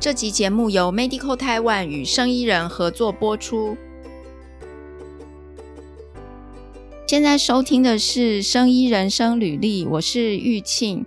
这集节目由 Medical Taiwan 与生医人合作播出。现在收听的是《生医人生履历》，我是玉庆。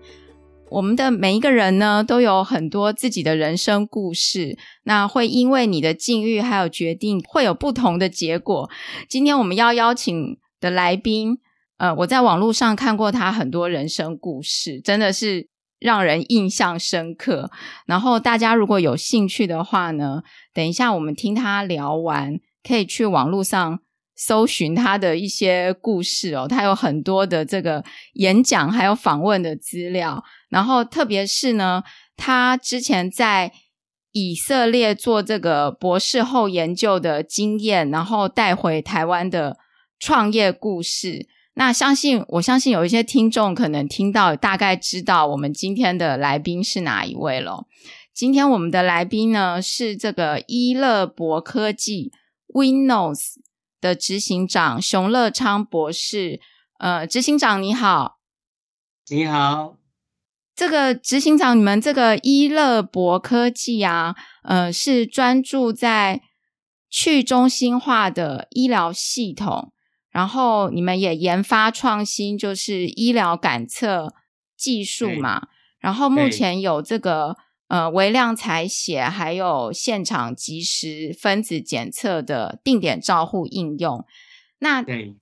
我们的每一个人呢，都有很多自己的人生故事。那会因为你的境遇还有决定，会有不同的结果。今天我们要邀请的来宾，呃，我在网络上看过他很多人生故事，真的是让人印象深刻。然后大家如果有兴趣的话呢，等一下我们听他聊完，可以去网络上。搜寻他的一些故事哦，他有很多的这个演讲还有访问的资料，然后特别是呢，他之前在以色列做这个博士后研究的经验，然后带回台湾的创业故事。那相信我相信有一些听众可能听到，大概知道我们今天的来宾是哪一位了。今天我们的来宾呢是这个伊乐博科技 Windows 的执行长熊乐昌博士，呃，执行长你好，你好。这个执行长，你们这个伊乐博科技啊，呃，是专注在去中心化的医疗系统，然后你们也研发创新，就是医疗感测技术嘛，然后目前有这个。呃，微量采血还有现场即时分子检测的定点照护应用。那对，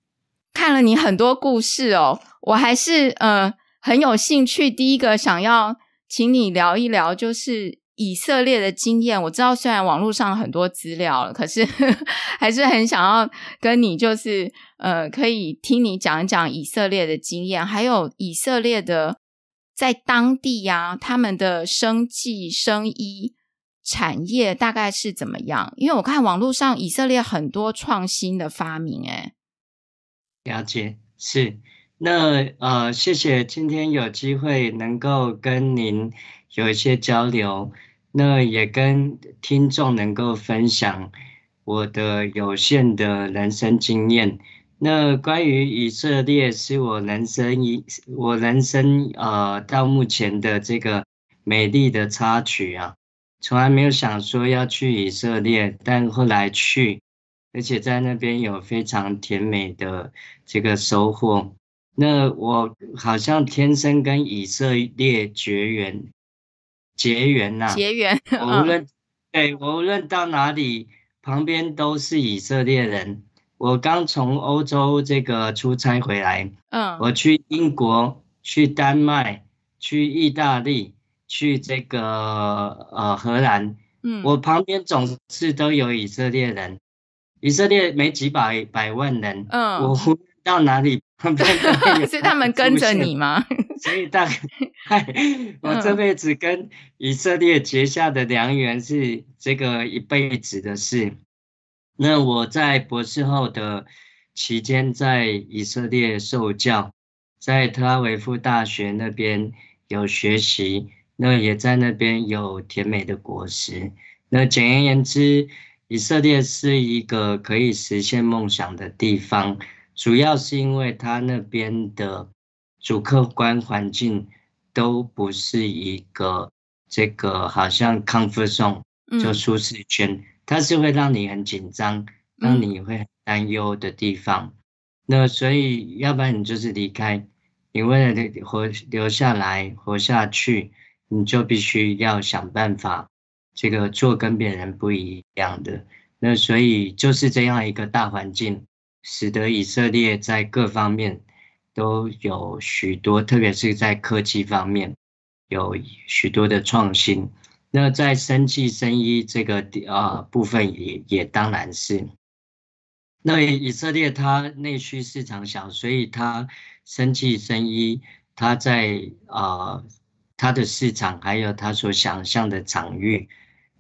看了你很多故事哦，我还是呃很有兴趣。第一个想要请你聊一聊，就是以色列的经验。我知道虽然网络上很多资料了，可是呵 呵还是很想要跟你，就是呃可以听你讲一讲以色列的经验，还有以色列的。在当地呀、他们的生技、生医产业大概是怎么样？因为我看网络上以色列很多创新的发明，哎，了解是那呃，谢谢今天有机会能够跟您有一些交流，那也跟听众能够分享我的有限的人生经验。那关于以色列，是我人生一我人生呃到目前的这个美丽的插曲啊，从来没有想说要去以色列，但后来去，而且在那边有非常甜美的这个收获。那我好像天生跟以色列绝缘，结缘呐，结缘。我 无论对我无论到哪里，旁边都是以色列人。我刚从欧洲这个出差回来，嗯，我去英国、去丹麦、去意大利、去这个呃荷兰，嗯，我旁边总是都有以色列人，以色列没几百百万人，嗯，我到哪里旁边都有，是他们跟着你吗？所以大概 我这辈子跟以色列结下的良缘是这个一辈子的事。那我在博士后的期间，在以色列受教，在特拉维夫大学那边有学习，那也在那边有甜美的果实。那简而言之，以色列是一个可以实现梦想的地方，主要是因为他那边的主客观环境都不是一个这个好像 comfort zone 就舒适圈。嗯它是会让你很紧张，让你会很担忧的地方。嗯、那所以，要不然你就是离开，你为了活留下来活下去，你就必须要想办法，这个做跟别人不一样的。那所以就是这样一个大环境，使得以色列在各方面都有许多，特别是在科技方面有许多的创新。那在生技生医这个啊部分也也当然是，那以色列它内需市场小，所以它生技生医它在啊它的市场还有它所想象的场域，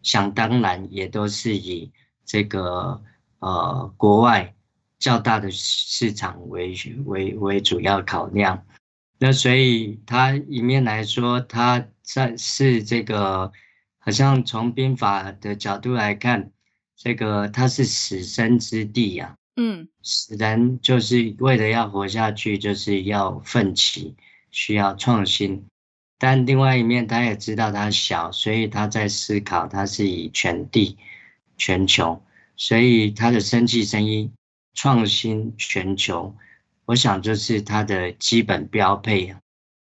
想当然也都是以这个呃国外较大的市场为为为主要考量。那所以它一面来说，它在是这个。好像从兵法的角度来看，这个它是死生之地呀、啊。嗯，死人就是为了要活下去，就是要奋起，需要创新。但另外一面他也知道他小，所以他在思考，他是以全地、全球，所以他的生气生医创新全球，我想这是它的基本标配。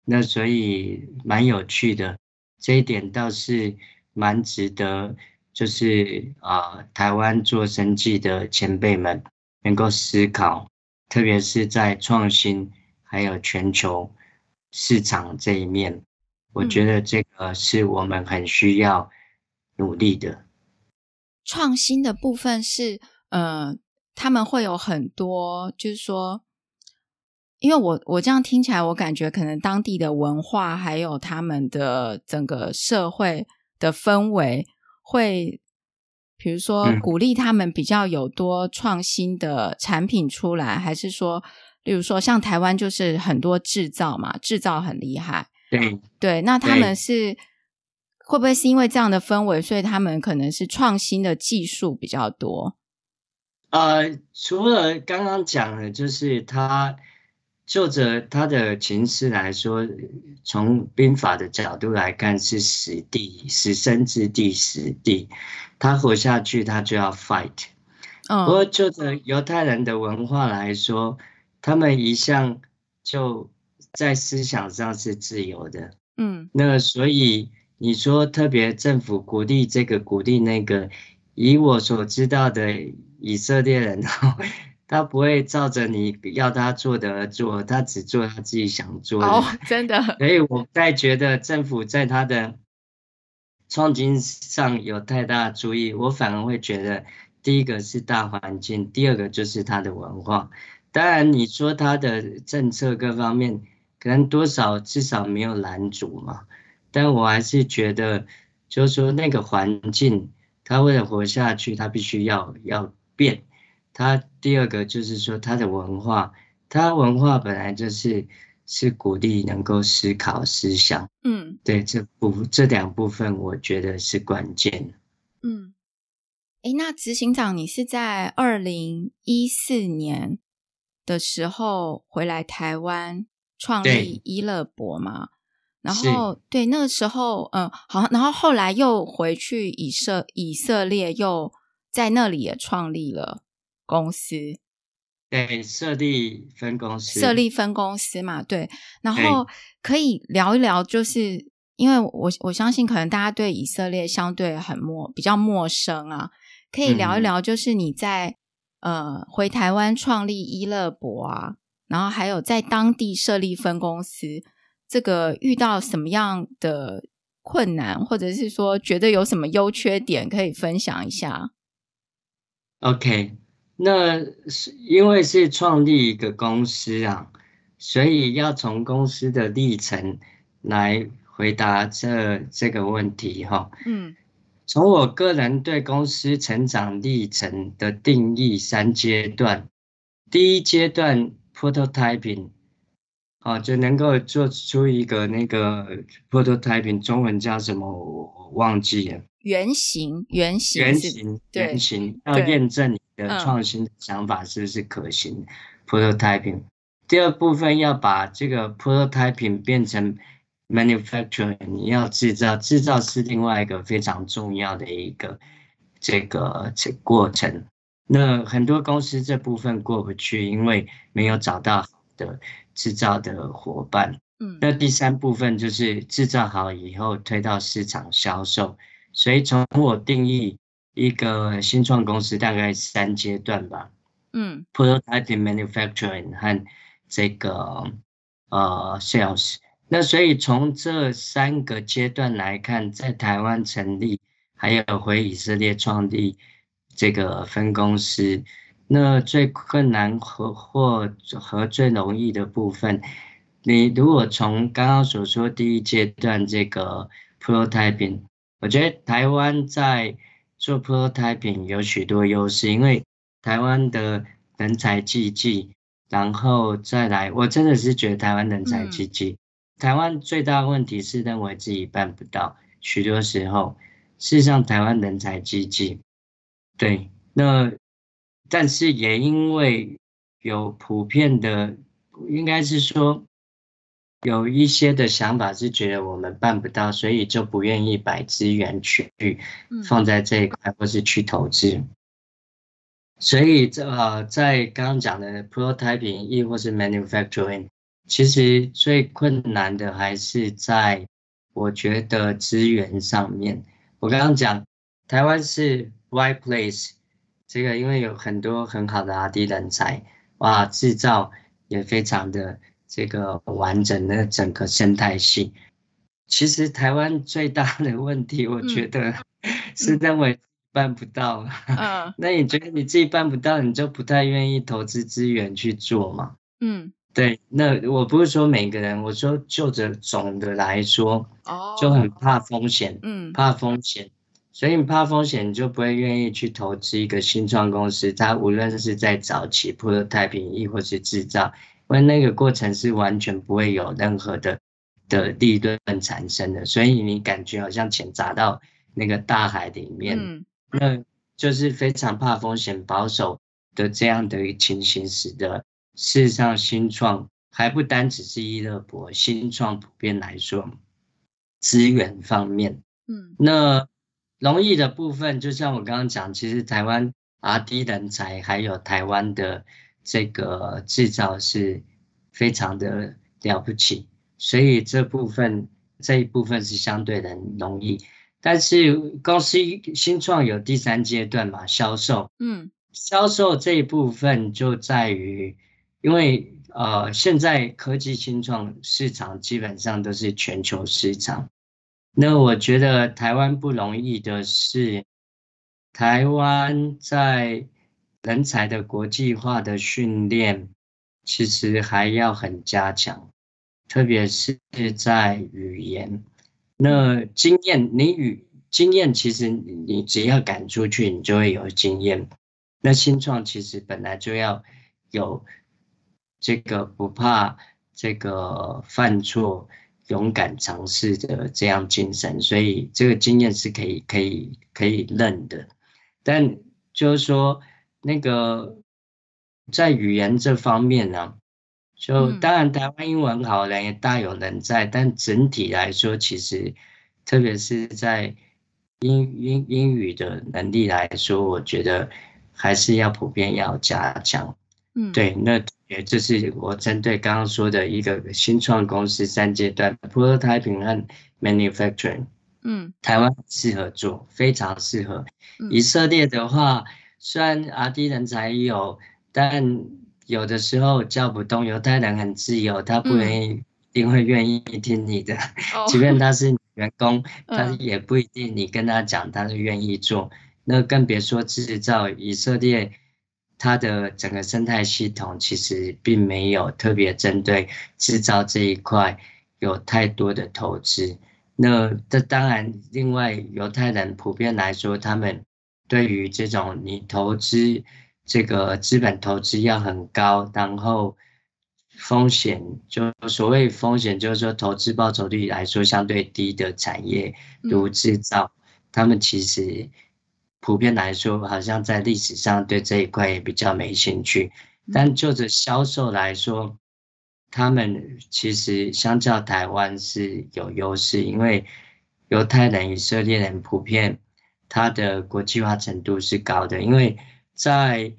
那所以蛮有趣的，这一点倒是蛮值得，就是啊、呃，台湾做生技的前辈们能够思考，特别是在创新还有全球市场这一面，我觉得这个是我们很需要努力的。创新的部分是，呃，他们会有很多，就是说。因为我我这样听起来，我感觉可能当地的文化还有他们的整个社会的氛围，会比如说鼓励他们比较有多创新的产品出来，还是说，例如说像台湾就是很多制造嘛，制造很厉害，对对，那他们是会不会是因为这样的氛围，所以他们可能是创新的技术比较多？呃，除了刚刚讲的，就是他。就着他的情势来说，从兵法的角度来看是死地，死生之地，死地。他活下去，他就要 fight。不过就着犹太人的文化来说，他们一向就在思想上是自由的。嗯，那所以你说特别政府鼓励这个，鼓励那个，以我所知道的以色列人。他不会照着你要他做的而做，他只做他自己想做的。哦，真的。所以我在觉得政府在他的创新上有太大的注意，我反而会觉得，第一个是大环境，第二个就是他的文化。当然，你说他的政策各方面可能多少至少没有拦阻嘛，但我还是觉得，就是说那个环境，他为了活下去，他必须要要变。他第二个就是说，他的文化，他文化本来就是是鼓励能够思考思想，嗯，对，这部这两部分，我觉得是关键。嗯，诶，那执行长，你是在二零一四年的时候回来台湾创立伊乐博吗？然后对，那个时候，嗯，好，然后后来又回去以色以色列，又在那里也创立了。公司，对，设立分公司，设立分公司嘛，对。然后可以聊一聊，就是因为我我相信，可能大家对以色列相对很陌比较陌生啊，可以聊一聊，就是你在、嗯、呃回台湾创立伊乐博啊，然后还有在当地设立分公司，这个遇到什么样的困难，或者是说觉得有什么优缺点，可以分享一下。OK。那是因为是创立一个公司啊，所以要从公司的历程来回答这这个问题哈。嗯，从我个人对公司成长历程的定义三阶段，第一阶段 prototyping，啊，就能够做出一个那个 prototyping，中文叫什么我忘记了。原型，原型，原型，原型，要验证你的创新的想法是不是可行。Prototyping，第二部分要把这个 Prototyping 变成 Manufacturing，你要制造，制造是另外一个非常重要的一个这个这过程。那很多公司这部分过不去，因为没有找到好的制造的伙伴。嗯，那第三部分就是制造好以后推到市场销售。所以从我定义一个新创公司，大概三阶段吧。嗯，prototyping、manufacturing 和这个呃 sales。那所以从这三个阶段来看，在台湾成立，还有回以色列创立这个分公司，那最困难和或和最容易的部分，你如果从刚刚所说第一阶段这个 prototyping。我觉得台湾在做 prototyping 有许多优势，因为台湾的人才济济，然后再来，我真的是觉得台湾人才济济。台湾最大的问题是认为自己办不到，许多时候，事实上台湾人才济济，对，那但是也因为有普遍的，应该是说有一些的想法是觉得我们办不到，所以就不愿意把资源去放在这一块，或是去投资。所以这呃，在刚刚讲的 prototyping 亦或是 manufacturing，其实最困难的还是在我觉得资源上面。我刚刚讲台湾是 right place，这个因为有很多很好的 R&D 人才，哇，制造也非常的。这个完整的整个生态系，其实台湾最大的问题，我觉得是认为办不到。嗯，那你觉得你自己办不到，你就不太愿意投资资源去做嘛？嗯，对。那我不是说每个人，我说就着总的来说，哦，就很怕风险，嗯，怕风险，所以你怕风险，你就不会愿意去投资一个新创公司。它无论是在早期或者太平亦或是制造。因为那个过程是完全不会有任何的的利润产生的，所以你感觉好像钱砸到那个大海里面，嗯、那就是非常怕风险、保守的这样的一个情形，使得事实上新创还不单只是一乐博，新创普遍来说，资源方面，嗯，那容易的部分，就像我刚刚讲，其实台湾 R&D 人才还有台湾的。这个制造是非常的了不起，所以这部分这一部分是相对的容易。但是公司新创有第三阶段嘛，销售，嗯，销售这一部分就在于，因为呃现在科技新创市场基本上都是全球市场，那我觉得台湾不容易的是，台湾在。人才的国际化的训练，其实还要很加强，特别是在语言。那经验，你语经验，其实你只要敢出去，你就会有经验。那新创其实本来就要有这个不怕这个犯错、勇敢尝试的这样精神，所以这个经验是可以、可以、可以认的。但就是说。那个在语言这方面呢，就当然台湾英文好人也大有人在，但整体来说，其实特别是在英英英语的能力来说，我觉得还是要普遍要加强。嗯，对，那也就是我针对刚刚说的一个新创公司三阶段：prototyping 和 manufacturing。嗯，台湾适合做，非常适合。以色列的话。虽然 R&D 人才有，但有的时候叫不动。犹太人很自由，他不愿意，一定会愿意听你的。嗯、即便他是员工，哦、他也不一定你跟他讲，他是愿意做。嗯、那更别说制造。以色列，它的整个生态系统其实并没有特别针对制造这一块有太多的投资。那这当然，另外犹太人普遍来说，他们。对于这种你投资这个资本投资要很高，然后风险就所谓风险就是说投资报酬率来说相对低的产业，如制造，他们其实普遍来说好像在历史上对这一块也比较没兴趣。但就着销售来说，他们其实相较台湾是有优势，因为犹太人、以色列人普遍。他的国际化程度是高的，因为在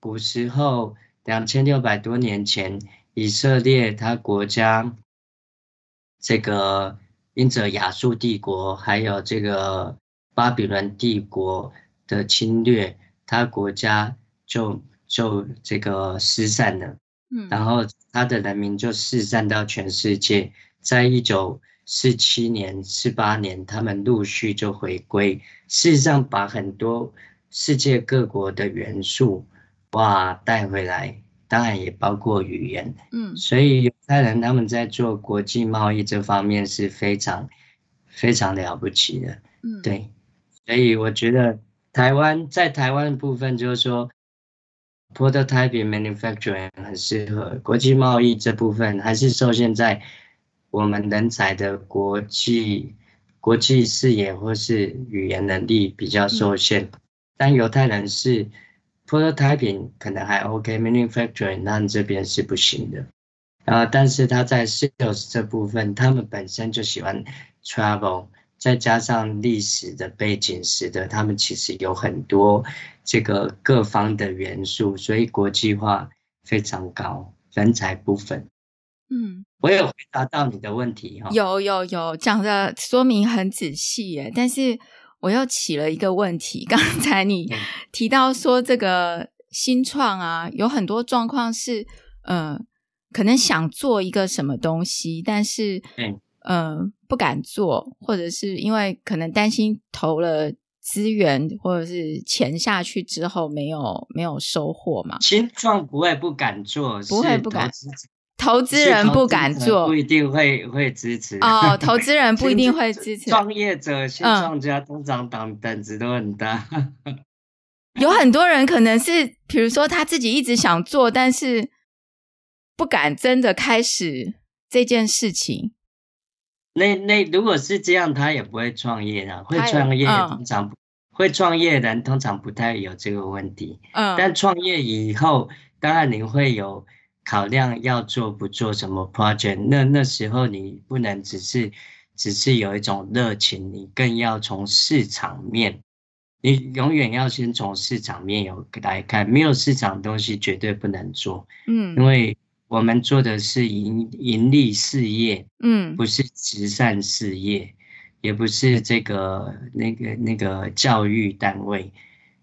古时候，两千六百多年前，以色列他国家这个因着亚述帝国还有这个巴比伦帝国的侵略，他国家就就这个失散了，嗯，然后他的人民就四散到全世界，在一九。四七年、四八年，他们陆续就回归。事实上，把很多世界各国的元素哇带回来，当然也包括语言。嗯，所以犹太人他们在做国际贸易这方面是非常非常了不起的。嗯，对。所以我觉得台湾在台湾部分，就是说，prototyping manufacturing 很适合国际贸易这部分，还是受限在。我们人才的国际国际视野或是语言能力比较受限，但犹太人是 prototyping 可能还 OK，manufacturing 那这边是不行的。呃，但是他在 sales 这部分，他们本身就喜欢 travel，再加上历史的背景，使得他们其实有很多这个各方的元素，所以国际化非常高，人才部分。嗯，我有回答到你的问题哈。有有有，讲的说明很仔细耶，但是我又起了一个问题，刚才你提到说这个新创啊，有很多状况是，嗯、呃。可能想做一个什么东西，但是嗯、呃、不敢做，或者是因为可能担心投了资源或者是钱下去之后没有没有收获嘛。新创不会不敢做，不会不敢，投资人不敢做，不一定会会支持哦。投资人 不一定会支持，创业者、新创家通常胆胆子都很大。有很多人可能是，比如说他自己一直想做，但是。不敢真的开始这件事情。那那如果是这样，他也不会创业啊。会创业通常、嗯、会创业的人通常不太有这个问题。嗯。但创业以后，当然你会有考量要做不做什么 project。那那时候你不能只是只是有一种热情，你更要从市场面。你永远要先从市场面有来看，没有市场的东西绝对不能做。嗯。因为我们做的是盈盈利事业，嗯，不是慈善事业，也不是这个那个那个教育单位，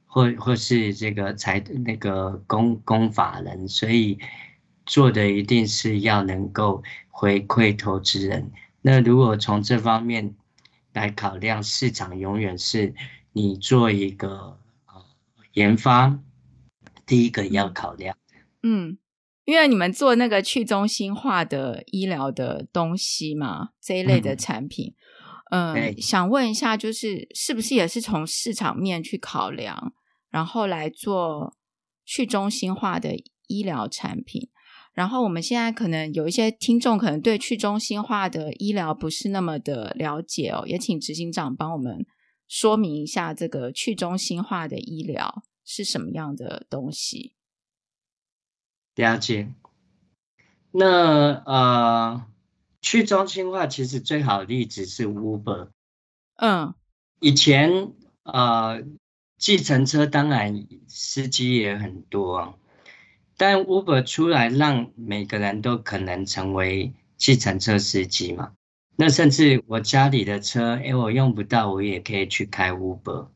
或或是这个财那个公公法人，所以做的一定是要能够回馈投资人。那如果从这方面来考量，市场永远是你做一个研发，第一个要考量，嗯。因为你们做那个去中心化的医疗的东西嘛，这一类的产品，嗯，呃、想问一下，就是是不是也是从市场面去考量，然后来做去中心化的医疗产品？然后我们现在可能有一些听众可能对去中心化的医疗不是那么的了解哦，也请执行长帮我们说明一下，这个去中心化的医疗是什么样的东西？了解，那呃，去中心化其实最好的例子是 Uber。嗯，以前呃，计程车当然司机也很多，但 Uber 出来让每个人都可能成为计程车司机嘛。那甚至我家里的车，哎，我用不到，我也可以去开 Uber。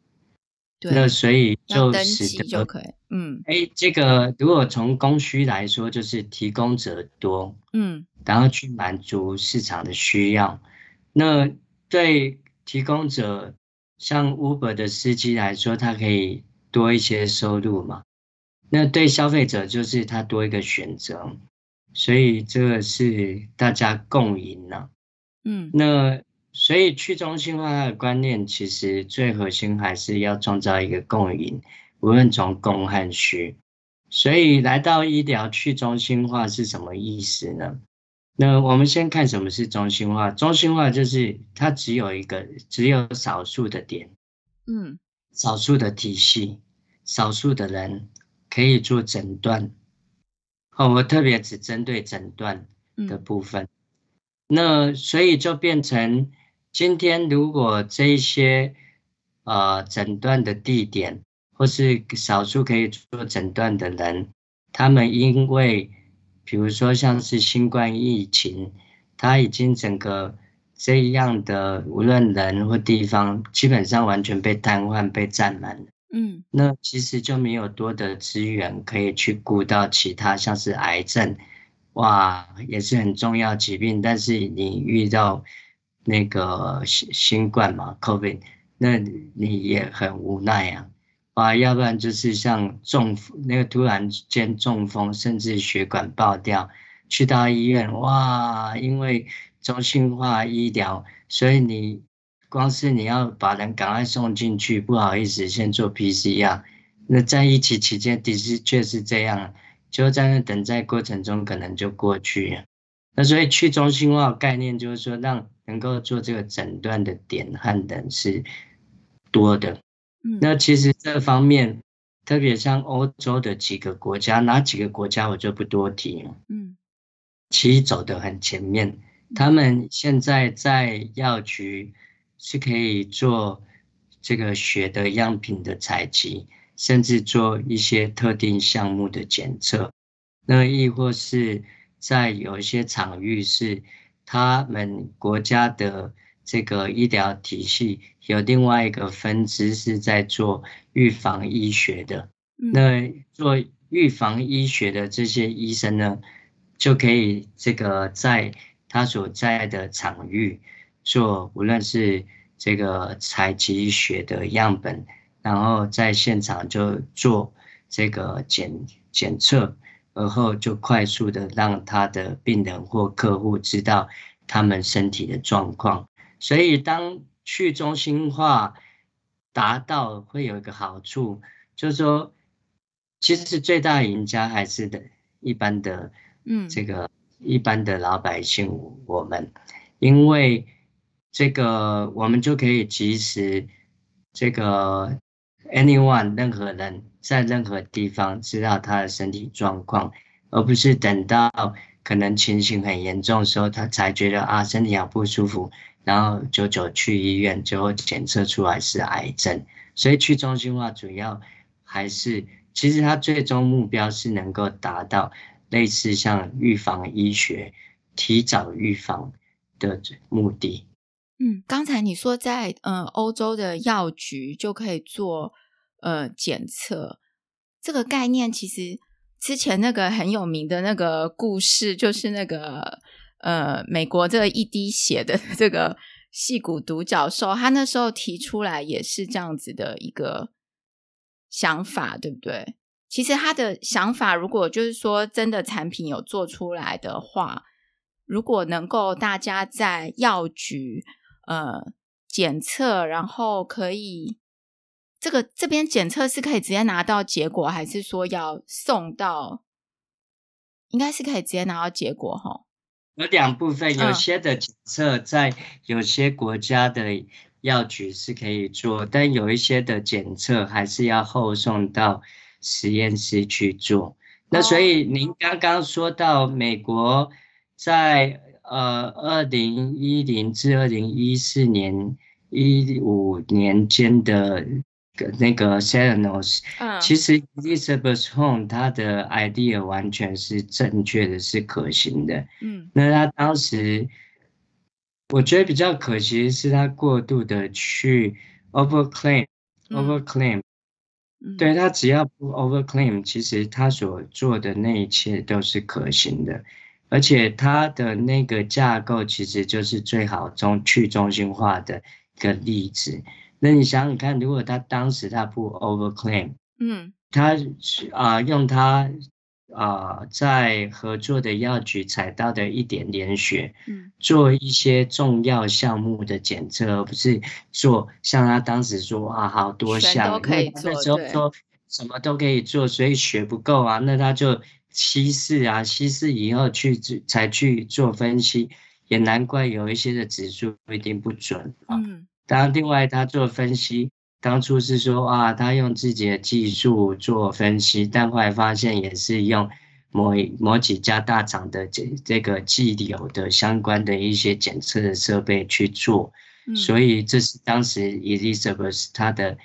那所以就使得就可以，嗯，哎，这个如果从供需来说，就是提供者多，嗯，然后去满足市场的需要。那对提供者，像 Uber 的司机来说，他可以多一些收入嘛。那对消费者就是他多一个选择，所以这个是大家共赢了，嗯，那。所以去中心化的观念，其实最核心还是要创造一个共赢，无论从供和需。所以来到医疗去中心化是什么意思呢？那我们先看什么是中心化。中心化就是它只有一个，只有少数的点，嗯，少数的体系，少数的人可以做诊断。哦，我特别只针对诊断的部分。嗯。那所以就变成。今天如果这些呃诊断的地点，或是少数可以做诊断的人，他们因为比如说像是新冠疫情，他已经整个这样的无论人或地方，基本上完全被瘫痪、被占满了。嗯，那其实就没有多的资源可以去顾到其他，像是癌症，哇，也是很重要疾病，但是你遇到。那个新新冠嘛，COVID，那你也很无奈啊，啊，要不然就是像中那个突然间中风，甚至血管爆掉，去到医院，哇，因为中心化医疗，所以你光是你要把人赶快送进去，不好意思，先做 PCR，那在疫情期间的确是这样，就在那等待过程中可能就过去，那所以去中心化概念就是说让。能够做这个诊断的点和人是多的，嗯，那其实这方面，特别像欧洲的几个国家，哪几个国家我就不多提了，嗯，其实走得很前面。他们现在在药局是可以做这个血的样品的采集，甚至做一些特定项目的检测。那亦或是在有一些场域是他们国家的这个医疗体系有另外一个分支是在做预防医学的。那做预防医学的这些医生呢，就可以这个在他所在的场域做，无论是这个采集血的样本，然后在现场就做这个检检测，而后就快速的让他的病人或客户知道他们身体的状况。所以，当去中心化达到，会有一个好处，就是说，其实是最大赢家还是的一般的，嗯，这个。一般的老百姓，我们因为这个，我们就可以及时这个 anyone 任何人在任何地方知道他的身体状况，而不是等到可能情形很严重的时候，他才觉得啊身体好不舒服，然后久久去医院，最后检测出来是癌症。所以去中心化主要还是，其实它最终目标是能够达到。类似像预防医学、提早预防的目的。嗯，刚才你说在呃欧洲的药局就可以做呃检测，这个概念其实之前那个很有名的那个故事，就是那个呃美国这一滴血的 这个戏骨独角兽，他那时候提出来也是这样子的一个想法，对不对？其实他的想法，如果就是说真的产品有做出来的话，如果能够大家在药局呃检测，然后可以这个这边检测是可以直接拿到结果，还是说要送到？应该是可以直接拿到结果哈。有两部分，有些的检测在有些国家的药局是可以做，但有一些的检测还是要后送到。实验室去做，那所以您刚刚说到美国在呃二零一零至二零一四年一五年间的那个 Theranos，嗯，其实 Elizabeth Hong 他的 idea 完全是正确的，是可行的，嗯，那他当时我觉得比较可惜的是他过度的去 overclaim，overclaim。Over claim, 对，他只要不 overclaim，其实他所做的那一切都是可行的，而且他的那个架构其实就是最好中去中心化的一个例子。那你想想看，如果他当时他不 overclaim，嗯，他啊、呃、用他。啊、呃，在合作的药局采到的一点点血，嗯，做一些重要项目的检测，而不是做像他当时说啊，好多项，都可以做，那时候说什么都可以做，所以血不够啊，那他就稀释啊，稀释以后去才去做分析，也难怪有一些的指数不一定不准啊。嗯，当然，另外他做分析。当初是说啊，他用自己的技术做分析，但后来发现也是用某某几家大厂的这这个既有的相关的一些检测的设备去做，嗯、所以这是当时 Elizabeth 他的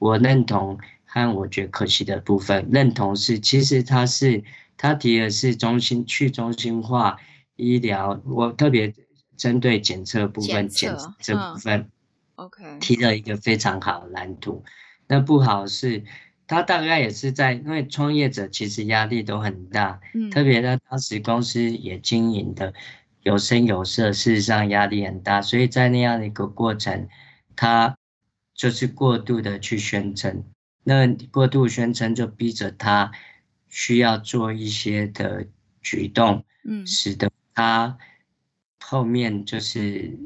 我认同和我觉得可惜的部分。认同是其实他是他提的是中心去中心化医疗，我特别针对检测部分检测这部分。嗯 OK，提了一个非常好的蓝图。那不好是，他大概也是在，因为创业者其实压力都很大，嗯，特别他当时公司也经营的有声有色，事实上压力很大，所以在那样的一个过程，他就是过度的去宣称，那过度宣称就逼着他需要做一些的举动，嗯，使得他后面就是。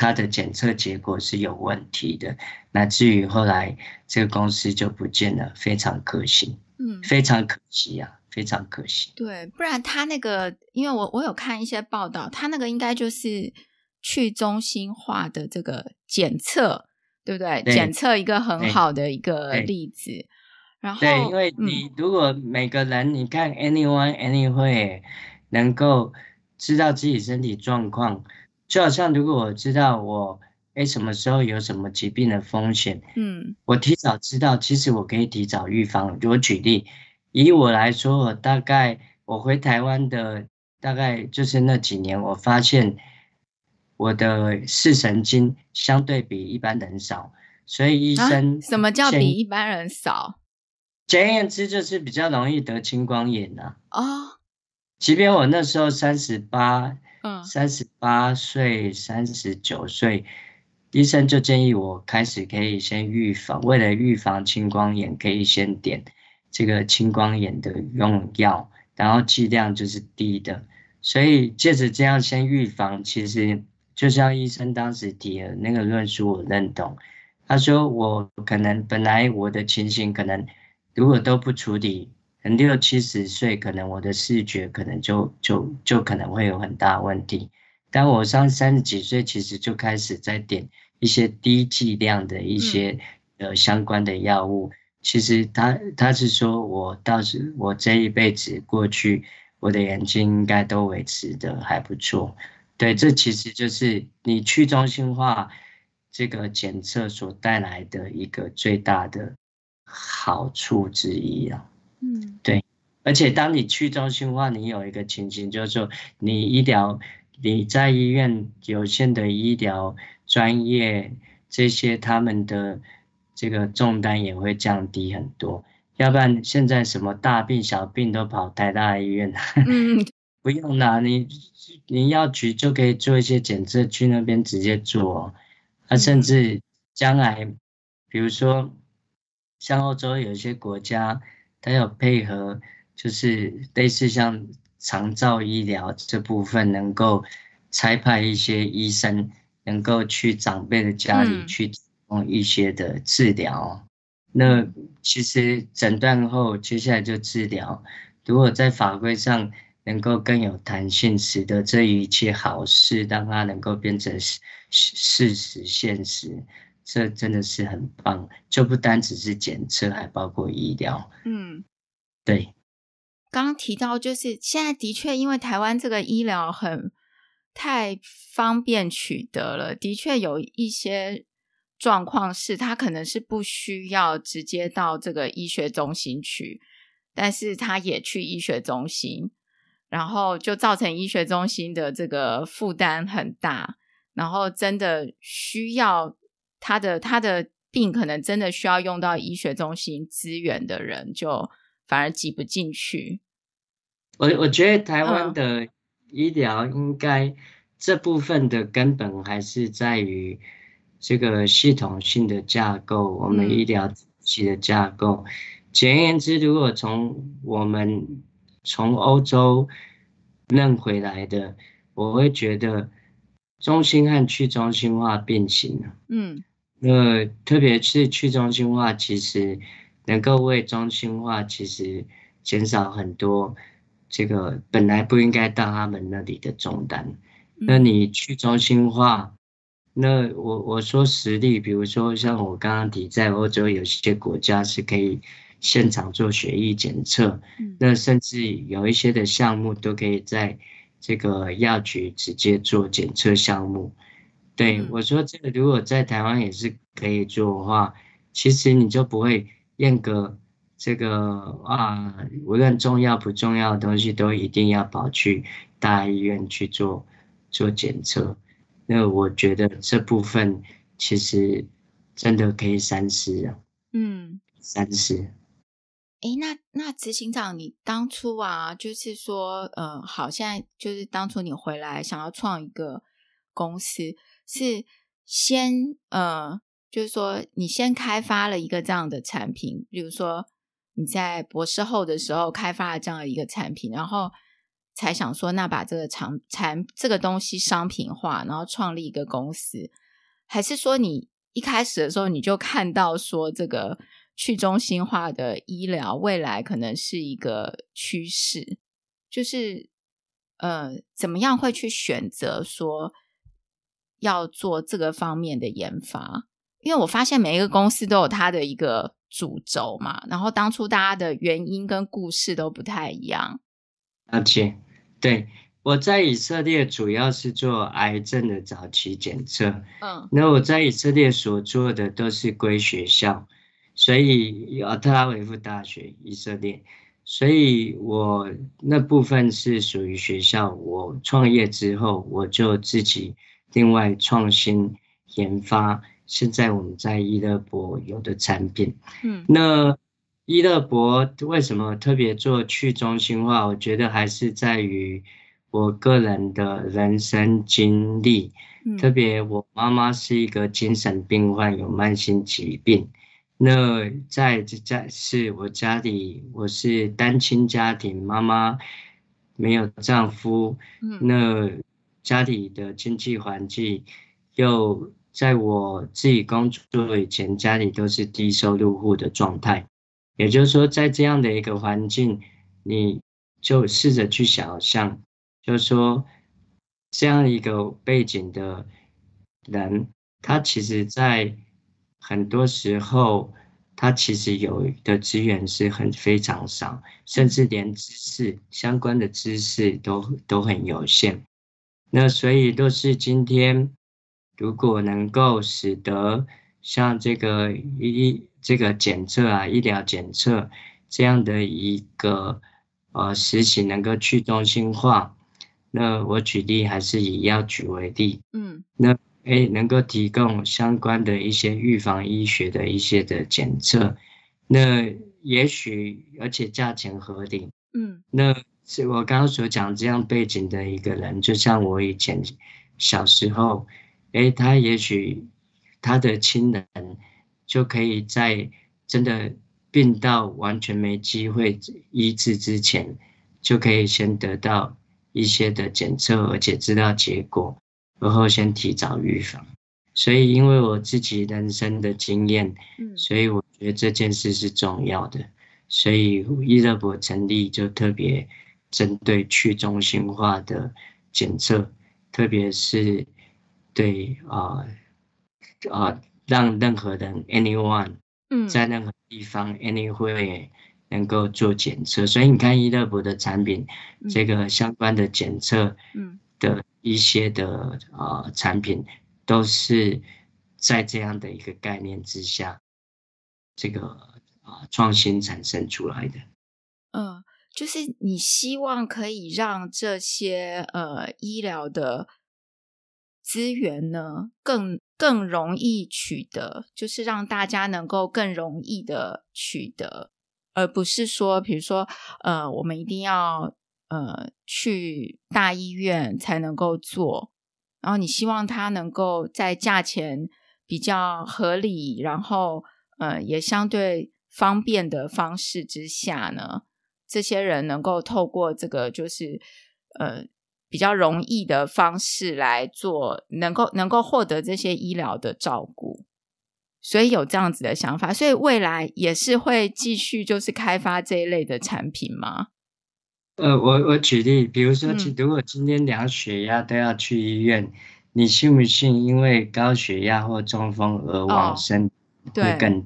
他的检测结果是有问题的，乃至于后来这个公司就不见了，非常可惜，嗯，非常可惜啊，非常可惜。对，不然他那个，因为我我有看一些报道，他那个应该就是去中心化的这个检测，对不对？对，检测一个很好的一个例子。然后，对，因为你如果每个人，嗯，你看 anyone anywhere。能够知道自己身体状况，就好像如果我知道我哎什么时候有什么疾病的风险，嗯，我提早知道，其实我可以提早预防。我举例，以我来说，我大概我回台湾的大概就是那几年，我发现我的视神经相对比一般人少，所以医生、啊、什么叫比一般人少？简而言之，就是比较容易得青光眼呐。哦，即便我那时候三十八，嗯，三十八岁、三十九岁，医生就建议我开始可以先预防，为了预防青光眼，可以先点这个青光眼的用药，然后剂量就是低的。所以借着这样先预防，其实就像医生当时提的那个论述，我认同。他说我可能本来我的情形可能。如果都不处理，很六七十岁，可能我的视觉可能就就就可能会有很大问题。但我上三十几岁，其实就开始在点一些低剂量的一些呃相关的药物。其实他他是说我倒是我这一辈子过去，我的眼睛应该都维持的还不错。对，这其实就是你去中心化这个检测所带来的一个最大的。好处之一啊，嗯，对，而且当你去中心化，你有一个情形，就是说你医疗你在医院有限的医疗专业这些他们的这个重担也会降低很多。要不然现在什么大病小病都跑台大医院，嗯，不用啦，你你药局就可以做一些检测，去那边直接做，啊，甚至将来比如说。像欧洲有一些国家，它要配合，就是类似像长照医疗这部分，能够差派一些医生，能够去长辈的家里去提供一些的治疗。嗯、那其实诊断后，接下来就治疗。如果在法规上能够更有弹性，使得这一切好事让它能够变成事实现实。这真的是很棒，就不单只是检测，还包括医疗。嗯，对。刚刚提到，就是现在的确，因为台湾这个医疗很太方便取得了，的确有一些状况是，他可能是不需要直接到这个医学中心去，但是他也去医学中心，然后就造成医学中心的这个负担很大，然后真的需要。他的他的病可能真的需要用到医学中心资源的人，就反而挤不进去。我我觉得台湾的医疗应该这部分的根本还是在于这个系统性的架构，我们医疗体系的架构。简而言之，如果从我们从欧洲弄回来的，我会觉得中心和去中心化并行。嗯。那特别是去中心化，其实能够为中心化其实减少很多这个本来不应该到他们那里的重担。那你去中心化，那我我说实例，比如说像我刚刚提，在欧洲有些国家是可以现场做血液检测，那甚至有一些的项目都可以在这个药局直接做检测项目。对，我说这个如果在台湾也是可以做的话，其实你就不会严格这个啊，无论重要不重要的东西都一定要跑去大医院去做做检测。那我觉得这部分其实真的可以三思啊。嗯，三思。哎，那那执行长，你当初啊，就是说，呃，好，现在就是当初你回来想要创一个公司。是先呃，就是说你先开发了一个这样的产品，比如说你在博士后的时候开发了这样的一个产品，然后才想说那把这个产产这个东西商品化，然后创立一个公司，还是说你一开始的时候你就看到说这个去中心化的医疗未来可能是一个趋势，就是呃，怎么样会去选择说？要做这个方面的研发，因为我发现每一个公司都有它的一个主轴嘛，然后当初大家的原因跟故事都不太一样。而且，对，我在以色列主要是做癌症的早期检测。嗯，那我在以色列所做的都是归学校，所以有特拉维夫大学以色列，所以我那部分是属于学校。我创业之后，我就自己另外创新研发。现在我们在伊乐博有的产品，嗯，那伊乐博为什么特别做去中心化？我觉得还是在于我个人的人生经历，嗯，特别我妈妈是一个精神病患，有慢性疾病。那在这家是我家里，我是单亲家庭，妈妈没有丈夫，嗯，那家里的经济环境又。在我自己工作以前，家里都是低收入户的状态，也就是说，在这样的一个环境，你就试着去想象，就是说，这样一个背景的人，他其实在很多时候，他其实有的资源是很非常少，甚至连知识相关的知识都都很有限。那所以都是今天。如果能够使得像这个医这个检测啊，医疗检测这样的一个呃实行能够去中心化，那我举例还是以药局为例，嗯，那诶能够提供相关的一些预防医学的一些的检测，那也许而且价钱合理，嗯，那是我刚刚所讲这样背景的一个人，就像我以前小时候。诶，他也许他的亲人就可以在真的病到完全没机会医治之前，就可以先得到一些的检测，而且知道结果，然后先提早预防。所以，因为我自己人生的经验，所以我觉得这件事是重要的。所以，伊乐博成立就特别针对去中心化的检测，特别是。对啊啊，让任何人 anyone 在任何地方 anywhere 能够做检测，所以你看伊乐博的产品，这个相关的检测的一些的啊产品，都是在这样的一个概念之下，这个啊创新产生出来的。嗯，就是你希望可以让这些呃医疗的。资源呢，更更容易取得，就是让大家能够更容易的取得，而不是说，比如说，呃，我们一定要呃去大医院才能够做，然后你希望它能够在价钱比较合理，然后呃也相对方便的方式之下呢，这些人能够透过这个就是呃。比较容易的方式来做，能够能够获得这些医疗的照顾，所以有这样子的想法，所以未来也是会继续就是开发这一类的产品吗？呃，我我举例，比如说，如果今天量血压都要去医院，嗯、你信不信？因为高血压或中风而往生会更、哦、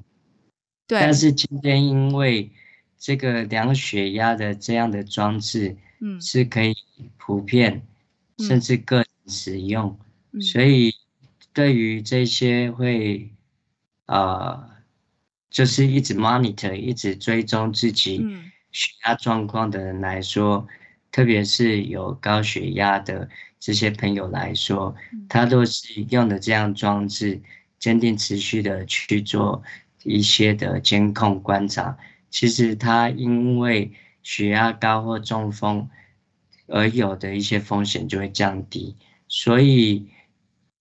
对，但是今天因为这个量血压的这样的装置。嗯，是可以普遍，甚至个人使用，嗯、所以对于这些会，呃，就是一直 monitor、一直追踪自己血压状况的人来说，嗯、特别是有高血压的这些朋友来说，嗯、他都是用的这样装置，坚定持续的去做一些的监控观察。其实他因为血压高或中风而有的一些风险就会降低，所以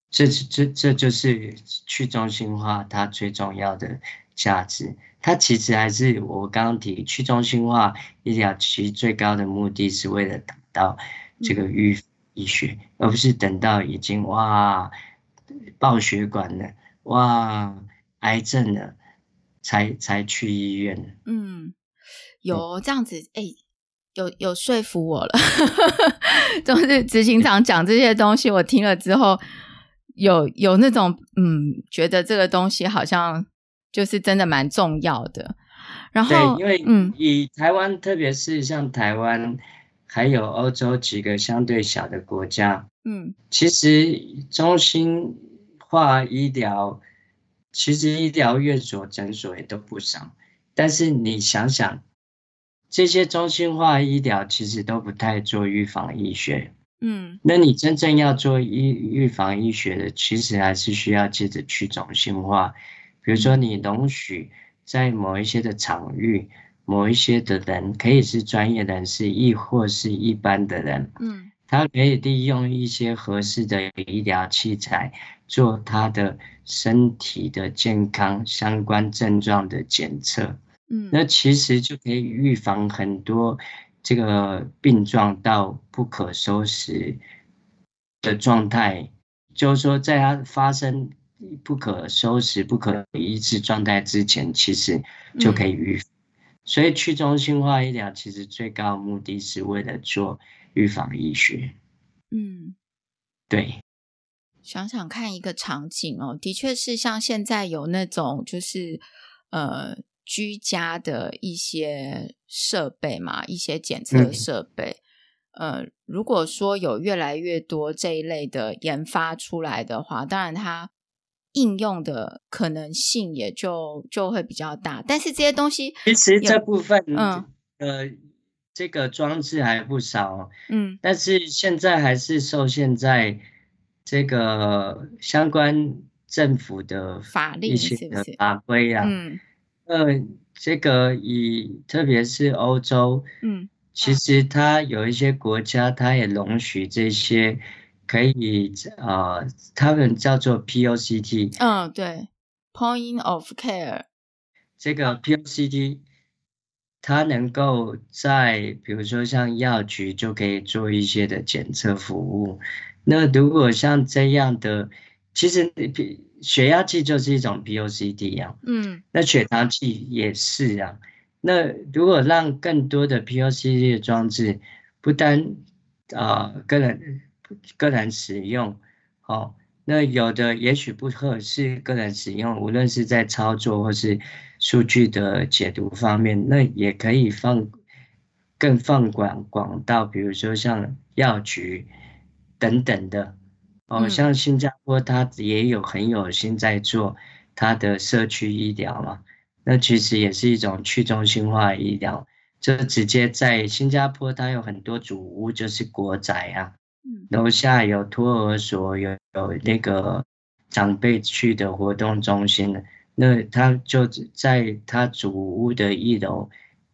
这这这就是去中心化它最重要的价值。它其实还是我刚刚提去中心化医疗，其实最高的目的是为了达到这个预医学，而不是等到已经哇爆血管了，哇癌症了才才去医院。嗯。有这样子，哎、欸，有有说服我了。总是执行长讲这些东西，我听了之后，有有那种嗯，觉得这个东西好像就是真的蛮重要的。然后，对，因为嗯，以台湾，特别是像台湾还有欧洲几个相对小的国家，嗯，其实中心化医疗，其实医疗院所、诊所也都不少。但是你想想，这些中心化医疗其实都不太做预防医学，嗯，那你真正要做预预防医学的，其实还是需要借着去中心化，比如说你容许在某一些的场域，某一些的人可以是专业人士，亦或是一般的人，嗯，他可以利用一些合适的医疗器材，做他的身体的健康相关症状的检测，嗯，那其实就可以预防很多这个病状到不可收拾的状态，就是说在它发生不可收拾、不可医治状态之前，其实就可以预防。所以去中心化医疗其实最高目的是为了做预防医学。嗯，对。想想看一个场景哦，的确是像现在有那种就是呃居家的一些设备嘛，一些检测设备。嗯、呃，如果说有越来越多这一类的研发出来的话，当然它应用的可能性也就就会比较大。但是这些东西其实这部分，嗯呃，这个装置还不少，嗯，但是现在还是受限在。这个相关政府的法律一些的法规啊？嗯，呃，这个以特别是欧洲，嗯，其实它有一些国家，它也容许这些可以啊、呃，他们叫做 POCT。嗯，对，Point of Care。这个 POCT，它能够在比如说像药局就可以做一些的检测服务。那如果像这样的，其实血压计就是一种 POCD 啊，嗯，那血糖计也是啊。那如果让更多的 POCD 的装置，不单啊、呃、个人个人使用，哦，那有的也许不合适个人使用，无论是在操作或是数据的解读方面，那也可以放更放广广到，比如说像药局。等等的，哦，像新加坡，它也有很有心在做它的社区医疗嘛，那其实也是一种去中心化医疗，就直接在新加坡，它有很多主屋，就是国宅啊，楼下有托儿所，有有那个长辈去的活动中心，那他就在他主屋的一楼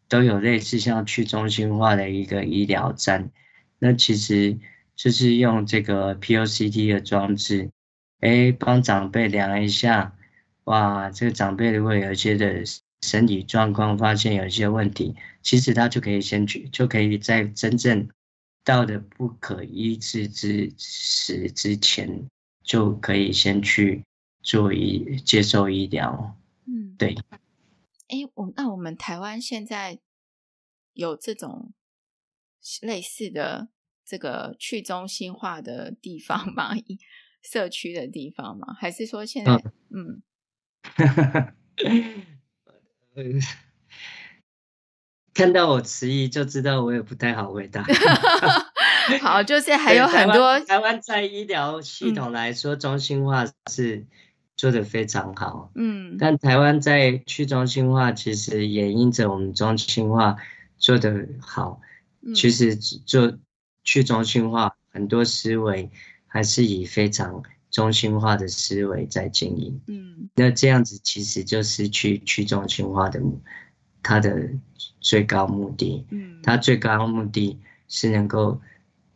都有类似像去中心化的一个医疗站，那其实。就是用这个 POCT 的装置，哎，帮长辈量一下，哇，这个长辈如果有一些的身体状况，发现有一些问题，其实他就可以先去，就可以在真正到的不可医治之时之前，就可以先去做医接受医疗。嗯，对。哎，我那我们台湾现在有这种类似的。这个去中心化的地方吗？社区的地方吗？还是说现在嗯，嗯，看到我迟疑就知道我也不太好回答。好，就是还有很多台湾在医疗系统来说，中心化是做得非常好。嗯，但台湾在去中心化，其实也因着我们中心化做得好，其实做。去中心化很多思维还是以非常中心化的思维在经营，嗯，那这样子其实就失去去中心化的它的最高目的，嗯，它最高目的是能够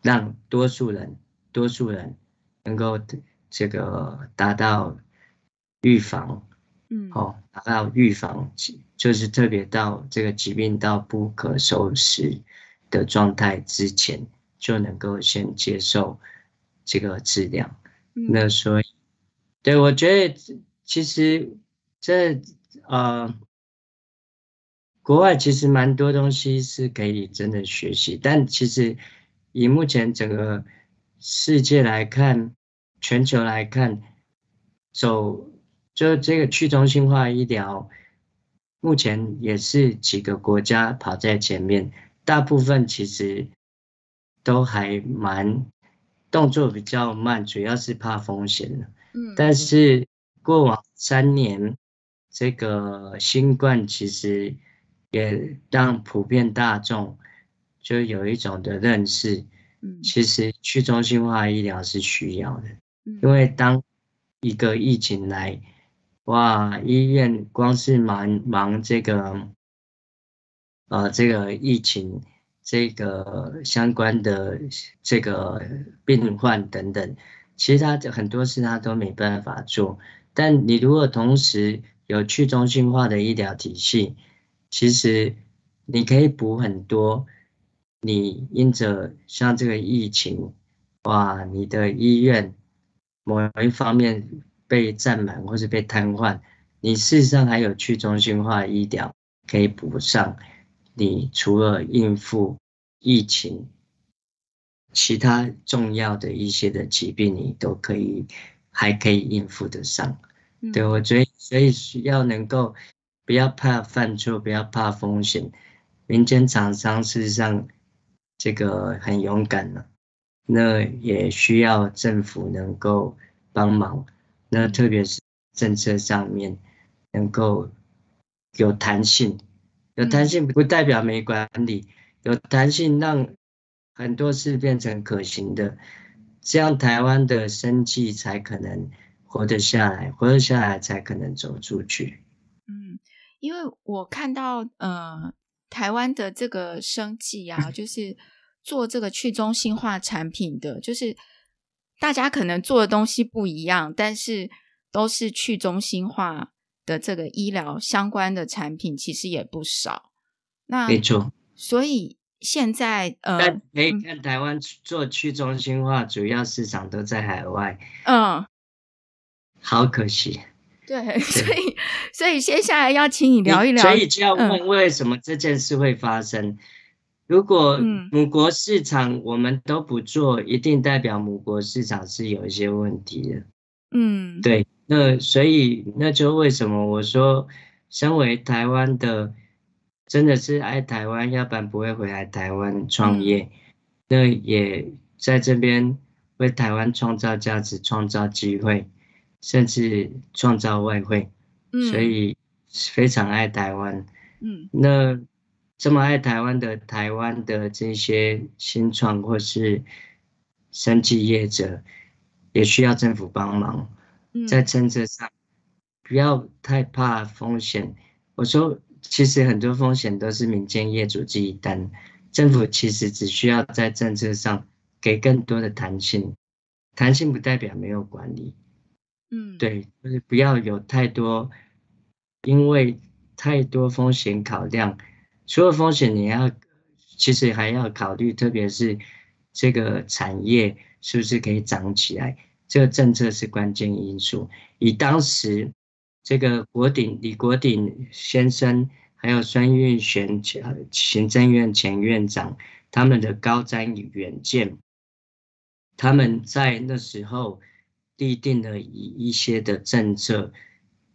让多数人多数人能够这个达到预防，嗯，哦，达到预防，就是特别到这个疾病到不可收拾的状态之前。就能够先接受这个治疗，嗯、那所以，对，我觉得其实这呃，国外其实蛮多东西是可以真的学习，但其实以目前整个世界来看，全球来看，走就这个去中心化医疗，目前也是几个国家跑在前面，大部分其实。都还蛮动作比较慢，主要是怕风险的。嗯，但是过往三年，这个新冠其实也让普遍大众就有一种的认识，嗯，其实去中心化医疗是需要的，嗯，因为当一个疫情来，哇，医院光是忙忙这个，呃，这个疫情这个相关的这个病患等等。其他的很多事他都没办法做，但你如果同时有去中心化的医疗体系，其实你可以补很多。你因着像这个疫情，哇，你的医院某一方面被占满或是被瘫痪，你事实上还有去中心化医疗可以补上。你除了应付疫情。其他重要的一些的疾病，你都可以还可以应付得上。嗯、对，我觉得所以需要能够不要怕犯错，不要怕风险。民间厂商事实上这个很勇敢了，那也需要政府能够帮忙。那特别是政策上面能够有弹性，有弹性不代表没管理，有弹性让。很多事变成可行的，这样台湾的生计才可能活得下来，活得下来才可能走出去。嗯，因为我看到，呃，台湾的这个生计啊，就是做这个去中心化产品的，就是大家可能做的东西不一样，但是都是去中心化的这个医疗相关的产品，其实也不少。那没错，所以。现在呃，但可以看台湾做去中心化，主要市场都在海外。嗯，好可惜。对，对，所以所以接下来要请你聊一聊。所以就要问为什么这件事会发生？嗯、如果母国市场我们都不做，一定代表母国市场是有一些问题的。嗯，对。那所以那就为什么我说，身为台湾的。真的是爱台湾，要不然不会回来台湾创业。嗯、那也在这边为台湾创造价值、创造机会，甚至创造外汇。嗯，所以非常爱台湾。嗯，那这么爱台湾的台湾的这些新创或是生计业者，也需要政府帮忙。嗯，在政策上不要太怕风险。我说。其实很多风险都是民间业主自己担，政府其实只需要在政策上给更多的弹性，弹性不代表没有管理，嗯，对，就是不要有太多，因为太多风险考量，除了风险你要，其实还要考虑，特别是这个产业是不是可以长起来，这个政策是关键因素。以当时。这个国鼎李国鼎先生，还有孙运璇行政院前院长，他们的高瞻远见，他们在那时候立定了一一些的政策，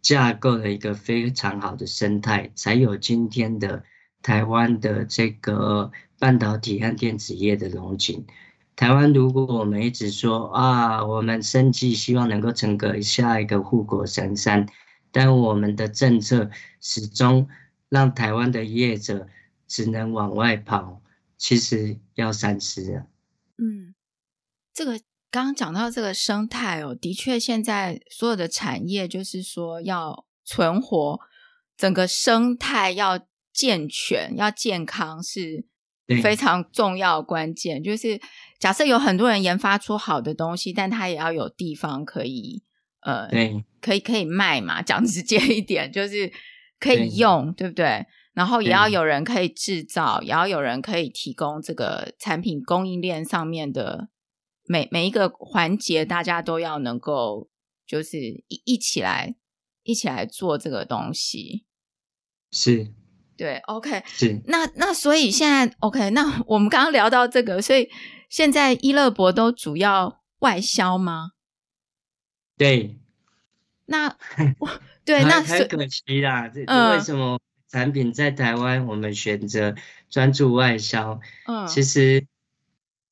架构了一个非常好的生态，才有今天的台湾的这个半导体和电子业的龙景。台湾如果我们一直说啊，我们生计希望能够成个下一个护国神山。但我们的政策始终让台湾的业者只能往外跑，其实要三思啊。嗯，这个刚刚讲到这个生态哦，的确现在所有的产业就是说要存活，整个生态要健全、要健康是非常重要关键。就是假设有很多人研发出好的东西，但他也要有地方可以。呃，对，可以可以卖嘛，讲直接一点，就是可以用，对，对不对？然后也要有人可以制造，也要有人可以提供这个产品供应链上面的每每一个环节，大家都要能够就是一一起来一起来做这个东西。是，对，OK，是。那那所以现在 OK，那 我们刚刚聊到这个，所以现在伊乐博都主要外销吗？对，那 对那很可惜啦。这、嗯、为什么产品在台湾我们选择专注外销？嗯，其实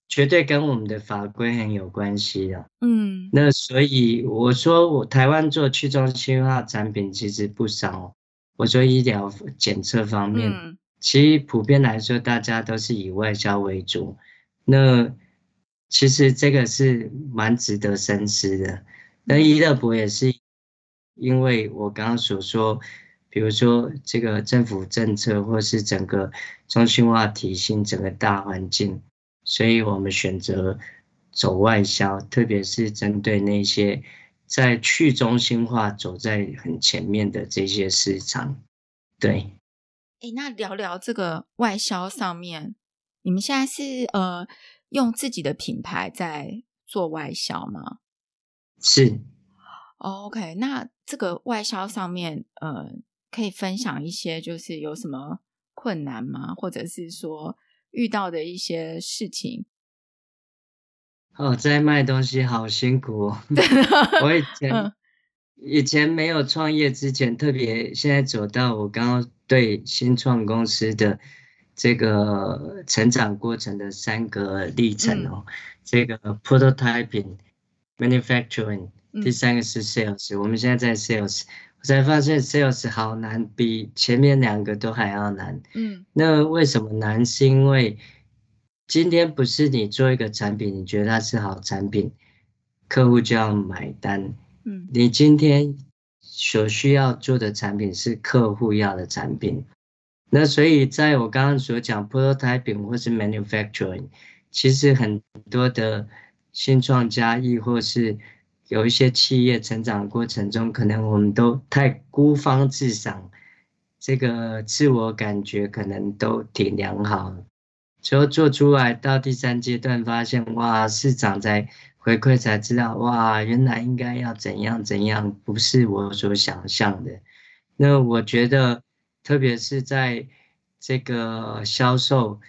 绝对跟我们的法规很有关系啊。嗯，那所以我说，我台湾做去中心化产品其实不少。我说医疗检测方面，嗯、其实普遍来说，大家都是以外销为主。那其实这个是蛮值得深思的。那医乐博也是，因为我刚刚所说，比如说这个政府政策，或是整个中心化体系，整个大环境。所以我们选择走外销，特别是针对那些在去中心化走在很前面的这些市场。对，哎，那聊聊这个外销上面，你们现在是呃用自己的品牌在做外销吗？是。OK，那这个外销上面，呃，可以分享一些，就是有什么困难吗？或者是说？遇到的一些事情哦，在卖东西好辛苦哦。我以前、嗯、以前没有创业之前，特别现在走到我刚刚对新创公司的这个成长过程的三个历程哦，嗯、这个 prototyping、manufacturing，第三个是 sales、嗯。我们现在在 sales 我。才发现 sales 好难，比前面两个都还要难。嗯，那为什么难？是因为今天不是你做一个产品，你觉得它是好产品，客户就要买单。嗯，你今天所需要做的产品是客户要的产品。那所以在我刚刚所讲 prototyping 或是 manufacturing，其实很多的新创家亦或是。有一些企业成长过程中，可能我们都太孤芳自赏，这个自我感觉可能都挺良好，最后做出来到第三阶段，发现哇，市场在回馈才知道，哇，原来应该要怎样怎样，不是我所想象的。那我觉得，特别是在这个销售，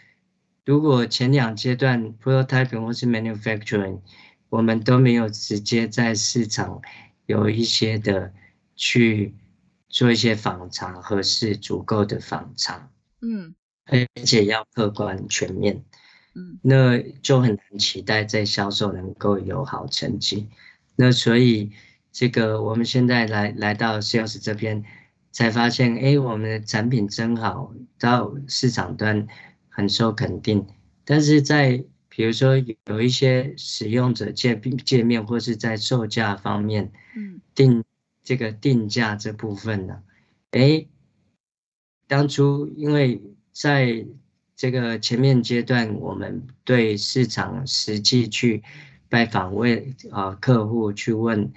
如果前两阶段 prototyping 或是 manufacturing。我们都没有直接在市场有一些的去做一些访查，合适足够的访查，嗯，而且要客观全面，嗯，那就很难期待在销售能够有好成绩。那所以这个我们现在来来到 sales 这边，才发现，哎，我们的产品真好，到市场端很受肯定，但是在比如说有一些使用者界界面，或是在售价方面，嗯，定这个定价这部分呢，哎，当初因为在这个前面阶段，我们对市场实际去拜访问啊客户去问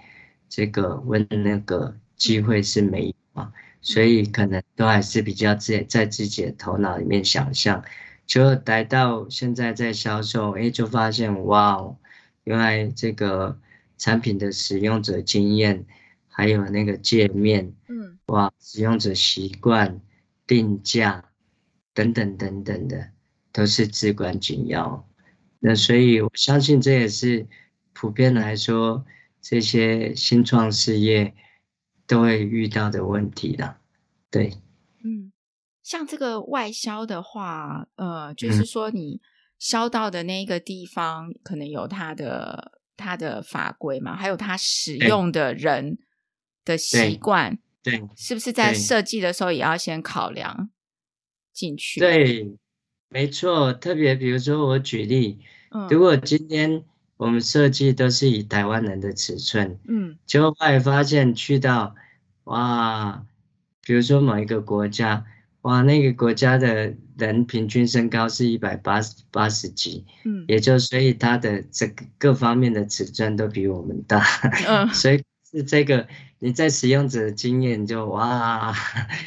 这个问那个机会是没有啊，所以可能都还是比较自在自己的头脑里面想象。就来到现在在销售，哎，就发现哇，哦原来这个产品的使用者经验，还有那个界面，嗯，哇，使用者习惯、定价等等等等的，都是至关紧要。那所以我相信这也是普遍来说，这些新创事业都会遇到的问题啦，对。嗯像这个外销的话，呃，就是说你销到的那个地方，可能有它的它的法规嘛，还有它使用的人的习惯，对，对是不是在设计的时候也要先考量进去？对，没错。特别比如说我举例，嗯，如果今天我们设计都是以台湾人的尺寸，嗯，结果后来发现去到哇，比如说某一个国家。哇，那个国家的人平均身高是一百八十八十几，嗯，也就所以他的这个各方面的尺寸都比我们大，嗯，所以是这个你在使用者的经验就哇，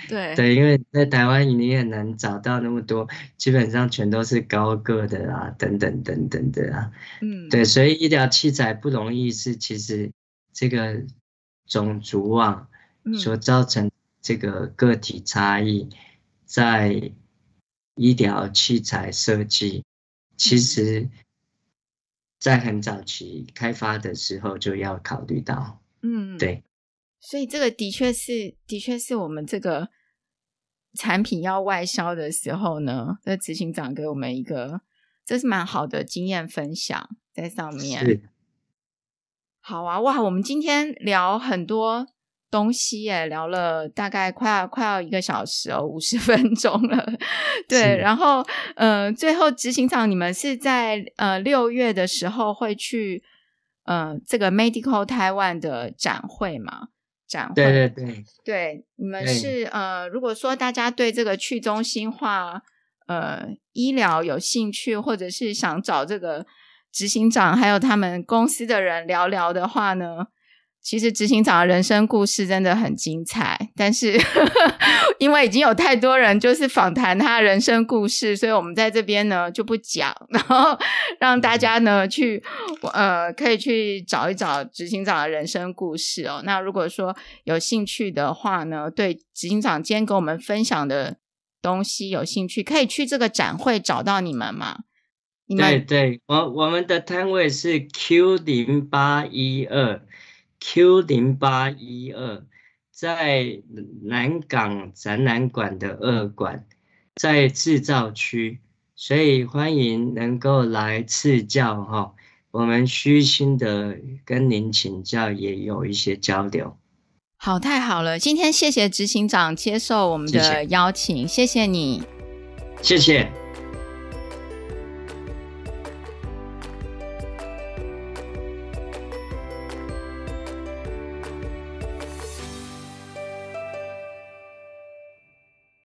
对。对，因为在台湾你也难找到那么多，基本上全都是高个的啊，等等等等的啊，嗯，对，所以医疗器材不容易是其实这个种族啊所造成这个个体差异。在医疗器材设计，其实，在很早期开发的时候就要考虑到，嗯，对，所以这个的确是，的确是我们这个产品要外销的时候呢，这执行长给我们一个这是蛮好的经验分享在上面。是。好啊，哇，我们今天聊很多东西耶，聊了大概快要快要一个小时哦，五十 分钟了。对，然后呃，最后执行长，你们是在呃六月的时候会去呃这个 Medical Taiwan 的展会嘛？展会，对对对，对，你们是呃，如果说大家对这个去中心化呃医疗有兴趣，或者是想找这个执行长还有他们公司的人聊聊的话呢，其实执行长的人生故事真的很精彩，但是 因为已经有太多人就是访谈他的人生故事，所以我们在这边呢就不讲，然后让大家呢去呃可以去找一找执行长的人生故事哦。那如果说有兴趣的话呢，对执行长今天给我们分享的东西有兴趣，可以去这个展会找到你们吗？对对，我我们的摊位是 Q 零八一二。Q 零八一二在南港展览馆的二馆，在制造区，所以欢迎能够来赐教哈。我们虚心的跟您请教，也有一些交流。好，太好了！今天谢谢执行长接受我们的邀请，谢谢，谢谢你，谢谢。